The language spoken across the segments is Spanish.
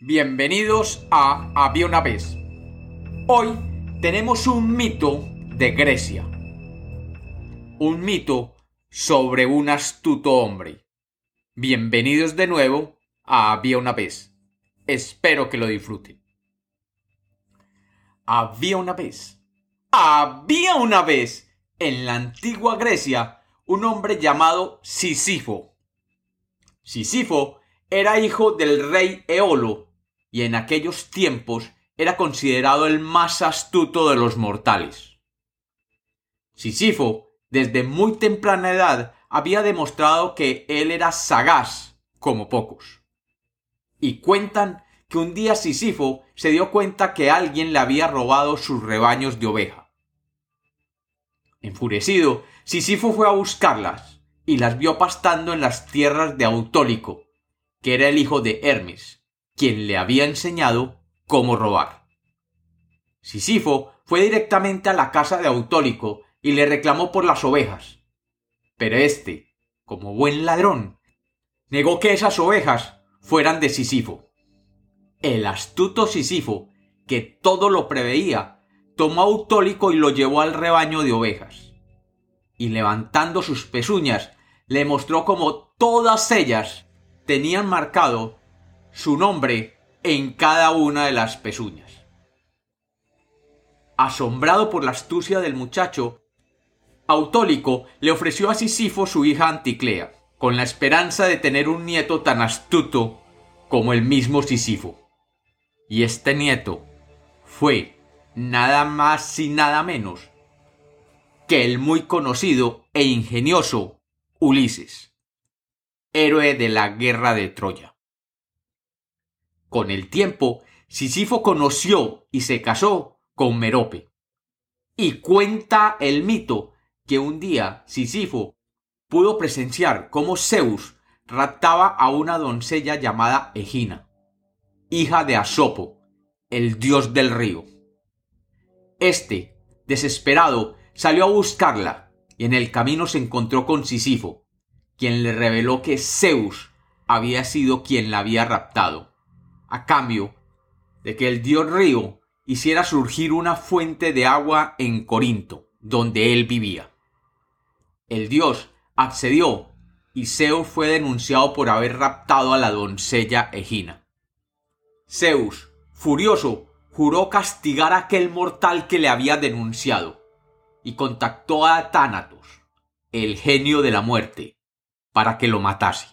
Bienvenidos a Había una vez. Hoy tenemos un mito de Grecia. Un mito sobre un astuto hombre. Bienvenidos de nuevo a Había una vez. Espero que lo disfruten. Había una vez. Había una vez en la antigua Grecia un hombre llamado Sisifo. Sisifo era hijo del rey Eolo y en aquellos tiempos era considerado el más astuto de los mortales. Sisifo, desde muy temprana edad, había demostrado que él era sagaz como pocos. Y cuentan que un día Sisifo se dio cuenta que alguien le había robado sus rebaños de oveja. Enfurecido, Sisifo fue a buscarlas y las vio pastando en las tierras de Autólico, que era el hijo de Hermes, quien le había enseñado cómo robar. Sisifo fue directamente a la casa de Autólico y le reclamó por las ovejas. Pero éste, como buen ladrón, negó que esas ovejas fueran de Sisifo. El astuto Sisifo, que todo lo preveía, tomó a Autólico y lo llevó al rebaño de ovejas. Y levantando sus pezuñas, le mostró cómo todas ellas tenían marcado su nombre en cada una de las pezuñas. Asombrado por la astucia del muchacho, Autólico le ofreció a Sisifo su hija Anticlea, con la esperanza de tener un nieto tan astuto como el mismo Sisifo. Y este nieto fue nada más y nada menos que el muy conocido e ingenioso Ulises, héroe de la guerra de Troya. Con el tiempo, Sisifo conoció y se casó con Merope. Y cuenta el mito que un día Sisifo pudo presenciar cómo Zeus raptaba a una doncella llamada Egina hija de Asopo, el dios del río. Este, desesperado, salió a buscarla y en el camino se encontró con Sisifo, quien le reveló que Zeus había sido quien la había raptado, a cambio de que el dios río hiciera surgir una fuente de agua en Corinto, donde él vivía. El dios accedió y Zeus fue denunciado por haber raptado a la doncella Egina. Zeus, furioso, juró castigar a aquel mortal que le había denunciado, y contactó a Tánatos, el genio de la muerte, para que lo matase.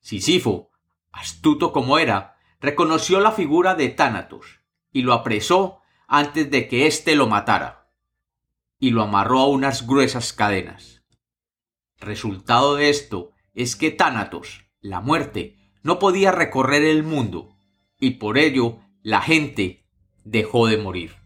Sisifo, astuto como era, reconoció la figura de Tánatos, y lo apresó antes de que éste lo matara, y lo amarró a unas gruesas cadenas. Resultado de esto es que Tánatos, la muerte, no podía recorrer el mundo, y por ello la gente dejó de morir.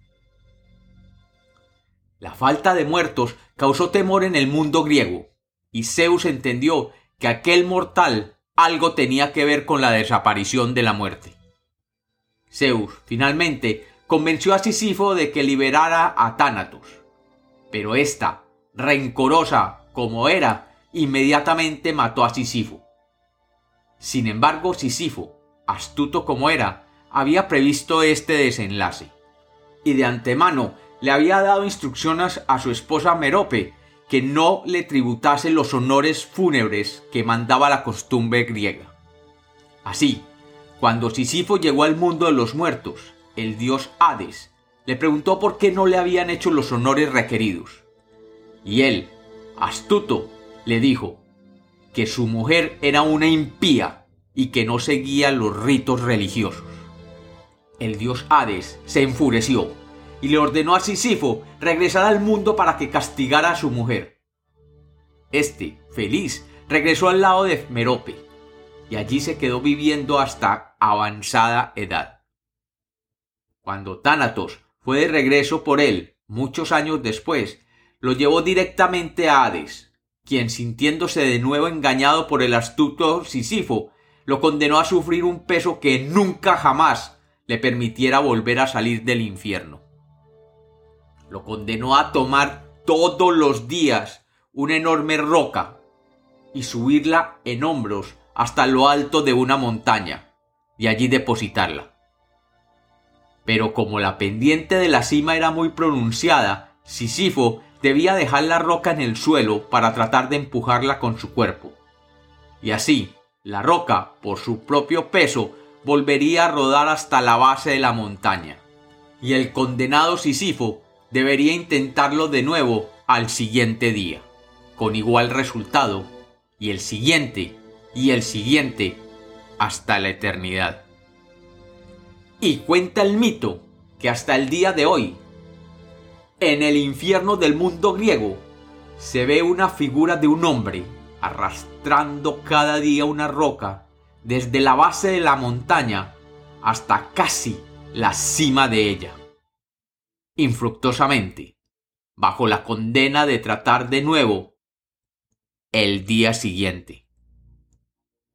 La falta de muertos causó temor en el mundo griego, y Zeus entendió que aquel mortal algo tenía que ver con la desaparición de la muerte. Zeus, finalmente, convenció a Sisifo de que liberara a Tánatos, pero ésta, rencorosa como era, inmediatamente mató a Sisifo. Sin embargo, Sisifo, astuto como era, había previsto este desenlace, y de antemano le había dado instrucciones a su esposa Merope que no le tributase los honores fúnebres que mandaba la costumbre griega. Así, cuando Sisifo llegó al mundo de los muertos, el dios Hades le preguntó por qué no le habían hecho los honores requeridos. Y él, astuto, le dijo que su mujer era una impía y que no seguía los ritos religiosos. El dios Hades se enfureció y le ordenó a Sisifo regresar al mundo para que castigara a su mujer. Este, feliz, regresó al lado de Merope y allí se quedó viviendo hasta avanzada edad. Cuando Tánatos fue de regreso por él, muchos años después, lo llevó directamente a Hades, quien sintiéndose de nuevo engañado por el astuto Sisifo, lo condenó a sufrir un peso que nunca jamás le permitiera volver a salir del infierno. Lo condenó a tomar todos los días una enorme roca y subirla en hombros hasta lo alto de una montaña, y allí depositarla. Pero como la pendiente de la cima era muy pronunciada, Sísifo debía dejar la roca en el suelo para tratar de empujarla con su cuerpo. Y así, la roca, por su propio peso, volvería a rodar hasta la base de la montaña. Y el condenado Sísifo debería intentarlo de nuevo al siguiente día, con igual resultado, y el siguiente, y el siguiente, hasta la eternidad. Y cuenta el mito que hasta el día de hoy, en el infierno del mundo griego, se ve una figura de un hombre arrastrando cada día una roca desde la base de la montaña hasta casi la cima de ella. Infructuosamente, bajo la condena de tratar de nuevo el día siguiente.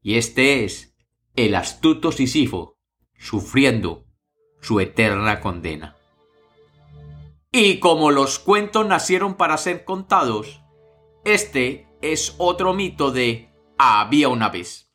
Y este es el astuto Sísifo sufriendo su eterna condena. Y como los cuentos nacieron para ser contados, este es otro mito de había una vez.